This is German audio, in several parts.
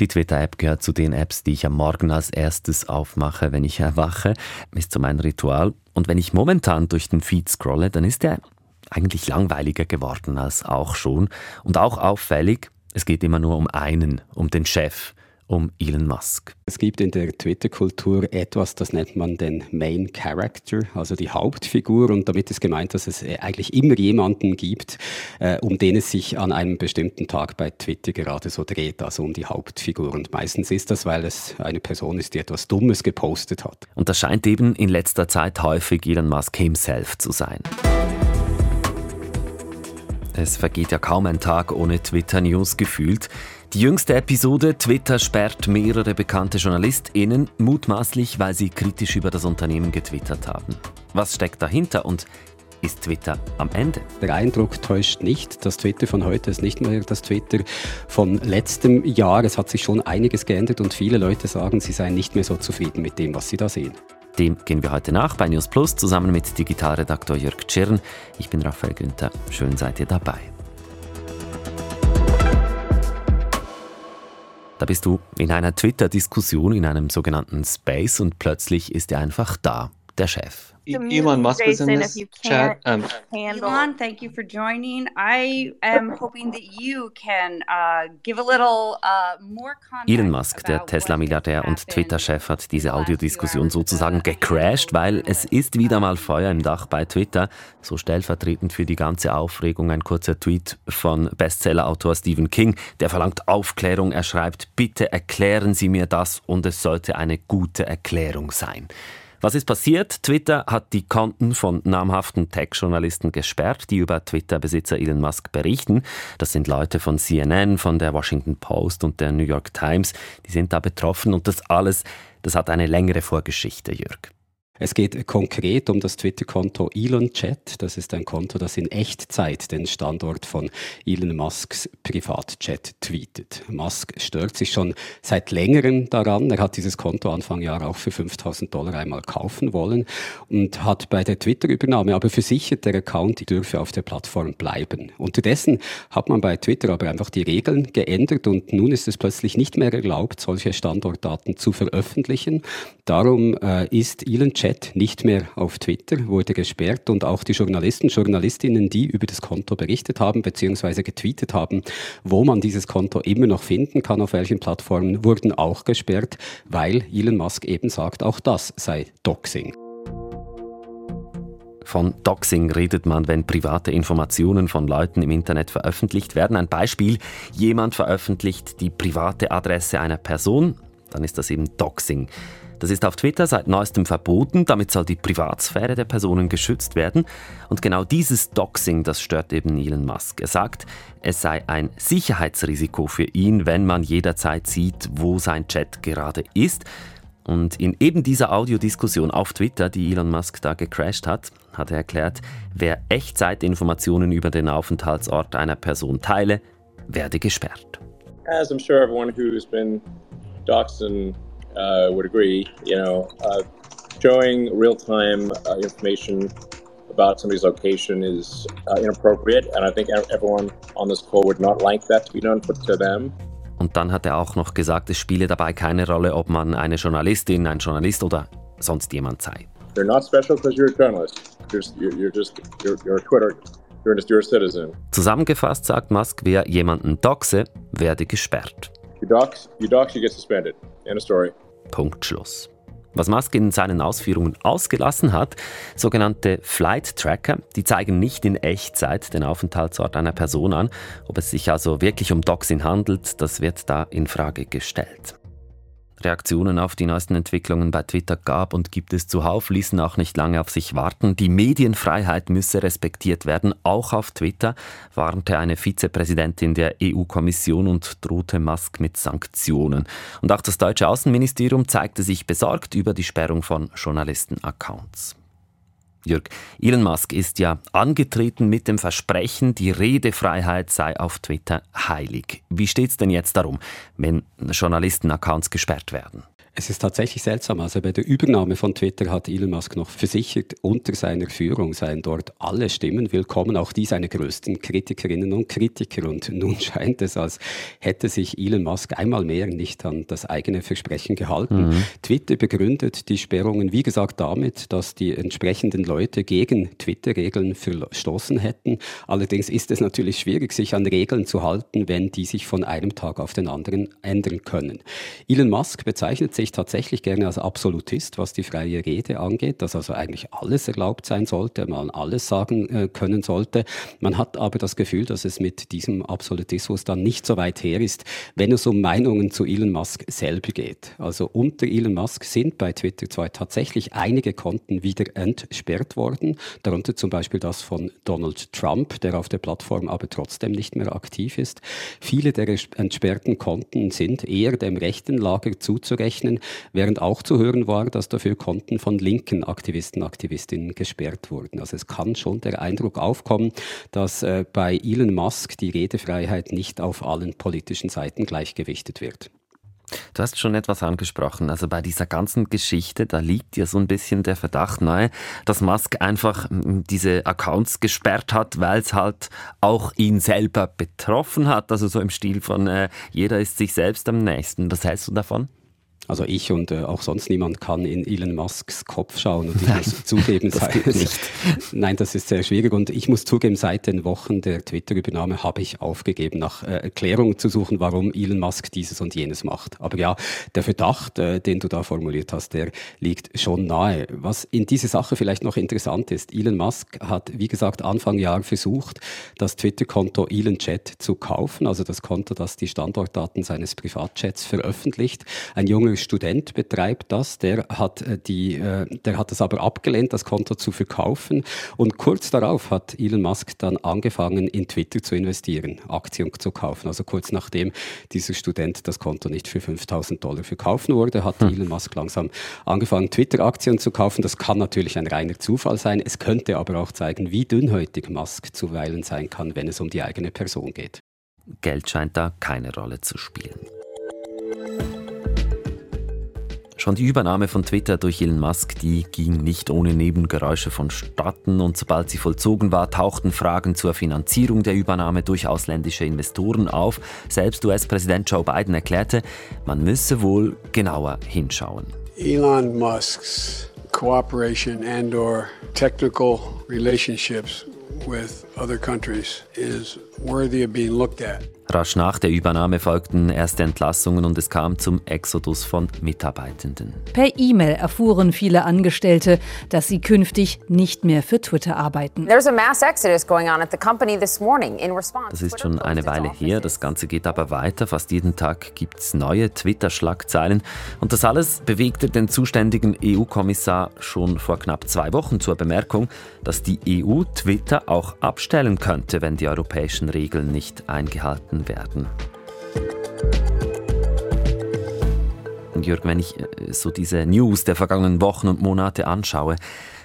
Die Twitter-App gehört zu den Apps, die ich am Morgen als erstes aufmache, wenn ich erwache. Ist so mein Ritual. Und wenn ich momentan durch den Feed scrolle, dann ist er eigentlich langweiliger geworden als auch schon. Und auch auffällig, es geht immer nur um einen, um den Chef um Elon Musk. Es gibt in der Twitter-Kultur etwas, das nennt man den Main Character, also die Hauptfigur. Und damit ist gemeint, dass es äh, eigentlich immer jemanden gibt, äh, um den es sich an einem bestimmten Tag bei Twitter gerade so dreht, also um die Hauptfigur. Und meistens ist das, weil es eine Person ist, die etwas Dummes gepostet hat. Und das scheint eben in letzter Zeit häufig Elon Musk himself zu sein. Es vergeht ja kaum ein Tag ohne Twitter-News gefühlt. Die jüngste Episode Twitter sperrt mehrere bekannte JournalistInnen, mutmaßlich, weil sie kritisch über das Unternehmen getwittert haben. Was steckt dahinter und ist Twitter am Ende? Der Eindruck täuscht nicht. Das Twitter von heute ist nicht mehr das Twitter von letztem Jahr. Es hat sich schon einiges geändert und viele Leute sagen, sie seien nicht mehr so zufrieden mit dem, was sie da sehen. Dem gehen wir heute nach bei News Plus zusammen mit Digitalredaktor Jörg Tschirn. Ich bin Raphael Günther. Schön seid ihr dabei. Da bist du in einer Twitter-Diskussion in einem sogenannten Space und plötzlich ist er einfach da, der Chef. Elon Musk was in this chat. Um, Elon, thank you for joining. I am hoping that you can uh, give a little uh, more context. Elon Musk, der Tesla-Milliardär und Twitter-Chef, hat diese Audiodiskussion sozusagen gecrashed, weil es ist wieder mal Feuer im Dach bei Twitter. So stellvertretend für die ganze Aufregung ein kurzer Tweet von Bestseller-Autor Stephen King, der verlangt Aufklärung. Er schreibt, bitte erklären Sie mir das und es sollte eine gute Erklärung sein. Was ist passiert? Twitter hat die Konten von namhaften Tech-Journalisten gesperrt, die über Twitter-Besitzer Elon Musk berichten. Das sind Leute von CNN, von der Washington Post und der New York Times. Die sind da betroffen und das alles, das hat eine längere Vorgeschichte, Jürg. Es geht konkret um das Twitter-Konto ElonChat. Das ist ein Konto, das in Echtzeit den Standort von Elon Musks Privatchat tweetet. Musk stört sich schon seit längerem daran. Er hat dieses Konto Anfang Jahr auch für 5000 Dollar einmal kaufen wollen und hat bei der Twitter-Übernahme aber versichert, der Account dürfe auf der Plattform bleiben. Unterdessen hat man bei Twitter aber einfach die Regeln geändert und nun ist es plötzlich nicht mehr erlaubt, solche Standortdaten zu veröffentlichen. Darum äh, ist ElonChat Chat nicht mehr auf Twitter, wurde gesperrt und auch die Journalisten, Journalistinnen, die über das Konto berichtet haben bzw. getweetet haben, wo man dieses Konto immer noch finden kann, auf welchen Plattformen, wurden auch gesperrt, weil Elon Musk eben sagt, auch das sei Doxing. Von Doxing redet man, wenn private Informationen von Leuten im Internet veröffentlicht werden. Ein Beispiel, jemand veröffentlicht die private Adresse einer Person, dann ist das eben Doxing. Das ist auf Twitter seit neuestem verboten, damit soll die Privatsphäre der Personen geschützt werden. Und genau dieses Doxing, das stört eben Elon Musk. Er sagt, es sei ein Sicherheitsrisiko für ihn, wenn man jederzeit sieht, wo sein Chat gerade ist. Und in eben dieser Audiodiskussion auf Twitter, die Elon Musk da gecrashed hat, hat er erklärt, wer Echtzeitinformationen über den Aufenthaltsort einer Person teile, werde gesperrt. As I'm sure everyone who's been doxed and uh, would agree. You know, uh, showing real-time uh, information about somebody's location is uh, inappropriate, and I think everyone on this call would not like that to be done to them. Und dann hat er auch noch gesagt, es spiele dabei keine Rolle, ob man eine Journalistin, ein Journalist oder sonst jemand sei. You're not special because you're a journalist. You're, you're just you're, you're a Twitter. You're just you're a citizen. Zusammengefasst sagt Musk, wer jemanden doxe, werde gesperrt. You dox, you dox, you get suspended. End of story. Punkt Schluss. Was Musk in seinen Ausführungen ausgelassen hat, sogenannte Flight Tracker, die zeigen nicht in Echtzeit den Aufenthaltsort einer Person an. Ob es sich also wirklich um Doxin handelt, das wird da in Frage gestellt. Reaktionen auf die neuesten Entwicklungen bei Twitter gab und gibt es zuhauf, ließen auch nicht lange auf sich warten. Die Medienfreiheit müsse respektiert werden, auch auf Twitter, warnte eine Vizepräsidentin der EU-Kommission und drohte Musk mit Sanktionen. Und auch das deutsche Außenministerium zeigte sich besorgt über die Sperrung von Journalistenaccounts. Jörg, Elon Musk ist ja angetreten mit dem Versprechen, die Redefreiheit sei auf Twitter heilig. Wie steht es denn jetzt darum, wenn Journalisten-Accounts gesperrt werden? Es ist tatsächlich seltsam. Also bei der Übernahme von Twitter hat Elon Musk noch versichert, unter seiner Führung seien dort alle Stimmen willkommen, auch die seine größten Kritikerinnen und Kritiker. Und nun scheint es, als hätte sich Elon Musk einmal mehr nicht an das eigene Versprechen gehalten. Mhm. Twitter begründet die Sperrungen, wie gesagt, damit, dass die entsprechenden Leute gegen Twitter-Regeln verstoßen hätten. Allerdings ist es natürlich schwierig, sich an Regeln zu halten, wenn die sich von einem Tag auf den anderen ändern können. Elon Musk bezeichnet sich ich tatsächlich gerne als Absolutist, was die freie Rede angeht, dass also eigentlich alles erlaubt sein sollte, man alles sagen äh, können sollte. Man hat aber das Gefühl, dass es mit diesem Absolutismus dann nicht so weit her ist, wenn es um Meinungen zu Elon Musk selber geht. Also unter Elon Musk sind bei Twitter zwar tatsächlich einige Konten wieder entsperrt worden, darunter zum Beispiel das von Donald Trump, der auf der Plattform aber trotzdem nicht mehr aktiv ist. Viele der entsperrten Konten sind eher dem rechten Lager zuzurechnen, während auch zu hören war, dass dafür Konten von linken Aktivisten, Aktivistinnen gesperrt wurden. Also es kann schon der Eindruck aufkommen, dass äh, bei Elon Musk die Redefreiheit nicht auf allen politischen Seiten gleichgewichtet wird. Du hast schon etwas angesprochen. Also bei dieser ganzen Geschichte, da liegt ja so ein bisschen der Verdacht nahe, dass Musk einfach diese Accounts gesperrt hat, weil es halt auch ihn selber betroffen hat. Also so im Stil von äh, jeder ist sich selbst am nächsten. Was hältst du davon? Also ich und äh, auch sonst niemand kann in Elon Musks Kopf schauen und ich Nein, muss zugeben, das seit, nicht. Nein, das ist sehr schwierig und ich muss zugeben, seit den Wochen der Twitter-Übernahme habe ich aufgegeben, nach äh, Erklärungen zu suchen, warum Elon Musk dieses und jenes macht. Aber ja, der Verdacht, äh, den du da formuliert hast, der liegt schon nahe. Was in dieser Sache vielleicht noch interessant ist, Elon Musk hat, wie gesagt, Anfang Jahr versucht, das Twitter-Konto Elon Chat zu kaufen, also das Konto, das die Standortdaten seines Privatchats veröffentlicht. Ein junger Student betreibt das, der hat, äh, die, äh, der hat es aber abgelehnt, das Konto zu verkaufen. Und kurz darauf hat Elon Musk dann angefangen, in Twitter zu investieren, Aktien zu kaufen. Also kurz nachdem dieser Student das Konto nicht für 5000 Dollar verkaufen wurde, hat hm. Elon Musk langsam angefangen, Twitter-Aktien zu kaufen. Das kann natürlich ein reiner Zufall sein. Es könnte aber auch zeigen, wie dünnhäutig Musk zuweilen sein kann, wenn es um die eigene Person geht. Geld scheint da keine Rolle zu spielen. Schon die Übernahme von Twitter durch Elon Musk, die ging nicht ohne Nebengeräusche vonstatten und sobald sie vollzogen war, tauchten Fragen zur Finanzierung der Übernahme durch ausländische Investoren auf. Selbst US-Präsident Joe Biden erklärte, man müsse wohl genauer hinschauen. Elon Musk's cooperation and or technical relationships with other countries is worthy of being looked at. Rasch nach der Übernahme folgten erste Entlassungen und es kam zum Exodus von Mitarbeitenden. Per E-Mail erfuhren viele Angestellte, dass sie künftig nicht mehr für Twitter arbeiten. Das ist schon eine Weile her, das Ganze geht aber weiter. Fast jeden Tag gibt es neue Twitter-Schlagzeilen. Und das alles bewegte den zuständigen EU-Kommissar schon vor knapp zwei Wochen zur Bemerkung, dass die EU Twitter auch abstellen könnte, wenn die europäischen Regeln nicht eingehalten werden. Und Jürgen, wenn ich äh, so diese News der vergangenen Wochen und Monate anschaue,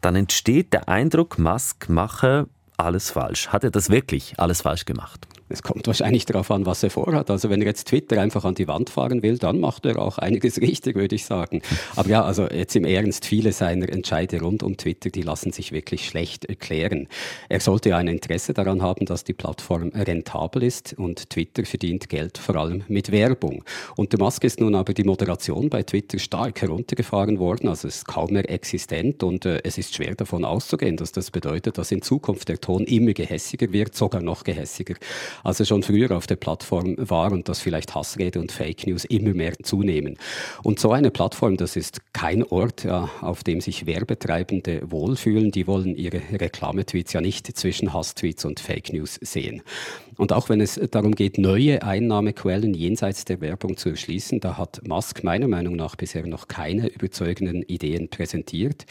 dann entsteht der Eindruck, Musk mache alles falsch. Hat er das wirklich alles falsch gemacht? Es kommt wahrscheinlich darauf an, was er vorhat. Also wenn er jetzt Twitter einfach an die Wand fahren will, dann macht er auch einiges richtig, würde ich sagen. Aber ja, also jetzt im Ernst, viele seiner Entscheide rund um Twitter, die lassen sich wirklich schlecht erklären. Er sollte ja ein Interesse daran haben, dass die Plattform rentabel ist und Twitter verdient Geld vor allem mit Werbung. Unter Musk ist nun aber die Moderation bei Twitter stark heruntergefahren worden, also es ist kaum mehr existent und äh, es ist schwer davon auszugehen, dass das bedeutet, dass in Zukunft der Ton immer gehässiger wird, sogar noch gehässiger als er schon früher auf der Plattform war und dass vielleicht Hassrede und Fake News immer mehr zunehmen. Und so eine Plattform, das ist kein Ort, ja, auf dem sich Werbetreibende wohlfühlen. Die wollen ihre Reklametweets ja nicht zwischen Hasstweets und Fake News sehen. Und auch wenn es darum geht, neue Einnahmequellen jenseits der Werbung zu erschließen, da hat Musk meiner Meinung nach bisher noch keine überzeugenden Ideen präsentiert.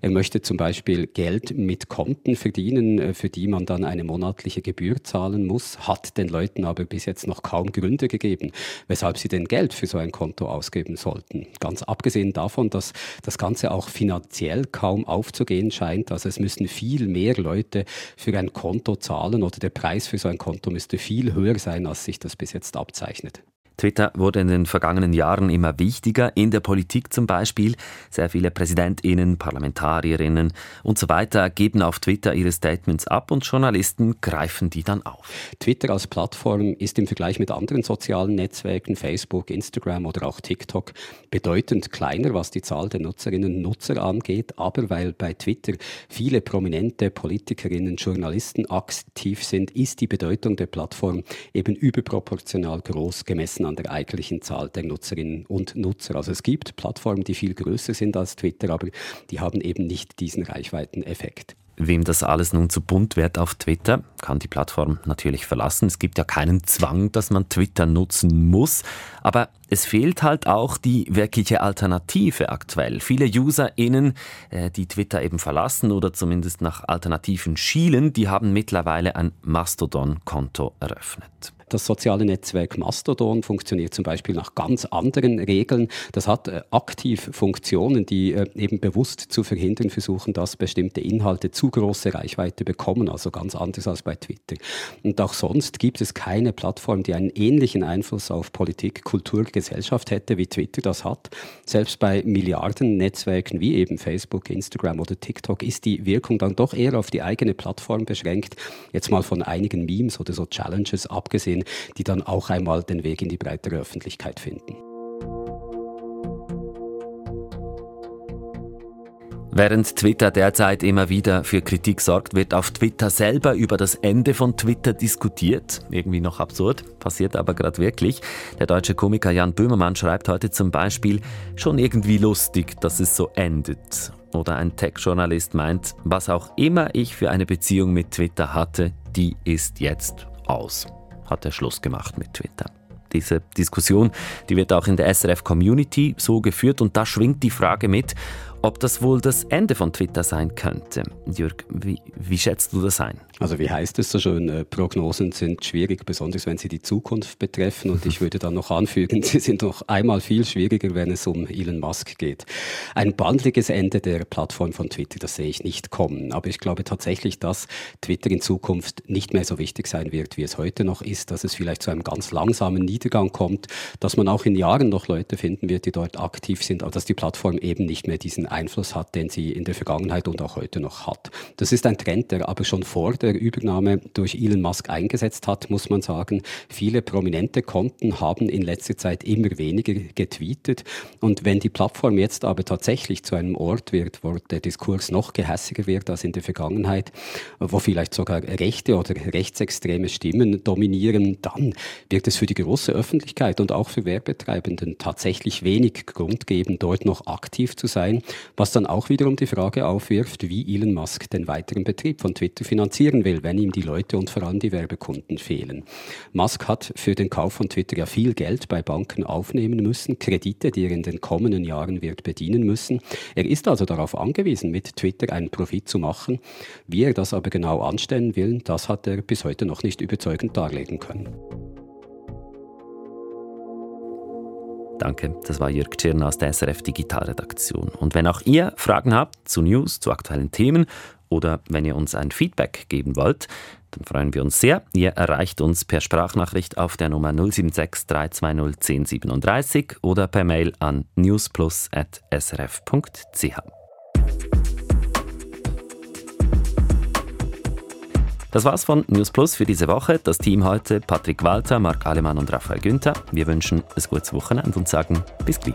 Er möchte zum Beispiel Geld mit Konten verdienen, für die man dann eine monatliche Gebühr zahlen muss, hat den Leuten aber bis jetzt noch kaum Gründe gegeben, weshalb sie denn Geld für so ein Konto ausgeben sollten. Ganz abgesehen davon, dass das Ganze auch finanziell kaum aufzugehen scheint. Also es müssen viel mehr Leute für ein Konto zahlen oder der Preis für so ein Konto müsste viel höher sein, als sich das bis jetzt abzeichnet. Twitter wurde in den vergangenen Jahren immer wichtiger, in der Politik zum Beispiel. Sehr viele PräsidentInnen, Parlamentarierinnen und so weiter geben auf Twitter ihre Statements ab und Journalisten greifen die dann auf. Twitter als Plattform ist im Vergleich mit anderen sozialen Netzwerken, Facebook, Instagram oder auch TikTok, bedeutend kleiner, was die Zahl der Nutzerinnen und Nutzer angeht. Aber weil bei Twitter viele prominente Politikerinnen, Journalisten aktiv sind, ist die Bedeutung der Plattform eben überproportional groß gemessen an der eigentlichen Zahl der Nutzerinnen und Nutzer. Also es gibt Plattformen, die viel größer sind als Twitter, aber die haben eben nicht diesen Reichweiteneffekt. Wem das alles nun zu bunt wird auf Twitter, kann die Plattform natürlich verlassen. Es gibt ja keinen Zwang, dass man Twitter nutzen muss. Aber es fehlt halt auch die wirkliche Alternative aktuell. Viele UserInnen, äh, die Twitter eben verlassen oder zumindest nach Alternativen schielen, die haben mittlerweile ein Mastodon-Konto eröffnet. Das soziale Netzwerk Mastodon funktioniert zum Beispiel nach ganz anderen Regeln. Das hat äh, aktiv Funktionen, die äh, eben bewusst zu verhindern versuchen, dass bestimmte Inhalte zu große Reichweite bekommen, also ganz anders als bei Twitter. Und auch sonst gibt es keine Plattform, die einen ähnlichen Einfluss auf Politik, Kultur, Gesellschaft hätte, wie Twitter das hat. Selbst bei Milliarden-Netzwerken wie eben Facebook, Instagram oder TikTok ist die Wirkung dann doch eher auf die eigene Plattform beschränkt. Jetzt mal von einigen Memes oder so Challenges abgesehen sehen, die dann auch einmal den Weg in die breitere Öffentlichkeit finden. Während Twitter derzeit immer wieder für Kritik sorgt, wird auf Twitter selber über das Ende von Twitter diskutiert. Irgendwie noch absurd, passiert aber gerade wirklich. Der deutsche Komiker Jan Böhmermann schreibt heute zum Beispiel, schon irgendwie lustig, dass es so endet. Oder ein Tech-Journalist meint, was auch immer ich für eine Beziehung mit Twitter hatte, die ist jetzt aus hat er Schluss gemacht mit Twitter. Diese Diskussion, die wird auch in der SRF Community so geführt und da schwingt die Frage mit, ob das wohl das Ende von Twitter sein könnte. Jürg, wie, wie schätzt du das ein? Also wie heißt es so schön, äh, Prognosen sind schwierig, besonders wenn sie die Zukunft betreffen. Und ich würde dann noch anfügen, sie sind noch einmal viel schwieriger, wenn es um Elon Musk geht. Ein bandliges Ende der Plattform von Twitter, das sehe ich nicht kommen. Aber ich glaube tatsächlich, dass Twitter in Zukunft nicht mehr so wichtig sein wird, wie es heute noch ist, dass es vielleicht zu einem ganz langsamen Niedergang kommt, dass man auch in Jahren noch Leute finden wird, die dort aktiv sind, aber dass die Plattform eben nicht mehr diesen Einfluss hat, den sie in der Vergangenheit und auch heute noch hat. Das ist ein Trend, der aber schon vor der Übernahme durch Elon Musk eingesetzt hat, muss man sagen. Viele prominente Konten haben in letzter Zeit immer weniger getweetet. Und wenn die Plattform jetzt aber tatsächlich zu einem Ort wird, wo der Diskurs noch gehässiger wird als in der Vergangenheit, wo vielleicht sogar rechte oder rechtsextreme Stimmen dominieren, dann wird es für die große Öffentlichkeit und auch für Werbetreibenden tatsächlich wenig Grund geben, dort noch aktiv zu sein was dann auch wiederum die Frage aufwirft, wie Elon Musk den weiteren Betrieb von Twitter finanzieren will, wenn ihm die Leute und vor allem die Werbekunden fehlen. Musk hat für den Kauf von Twitter ja viel Geld bei Banken aufnehmen müssen, Kredite, die er in den kommenden Jahren wird bedienen müssen. Er ist also darauf angewiesen, mit Twitter einen Profit zu machen. Wie er das aber genau anstellen will, das hat er bis heute noch nicht überzeugend darlegen können. Danke, das war Jörg Tschirn aus der SRF Digitalredaktion. Und wenn auch ihr Fragen habt zu News, zu aktuellen Themen oder wenn ihr uns ein Feedback geben wollt, dann freuen wir uns sehr. Ihr erreicht uns per Sprachnachricht auf der Nummer 076 320 1037 oder per Mail an newsplus.srf.ch. Das war's von News Plus für diese Woche. Das Team heute Patrick Walter, Marc Alemann und Raphael Günther. Wir wünschen ein gutes Wochenende und sagen bis gleich.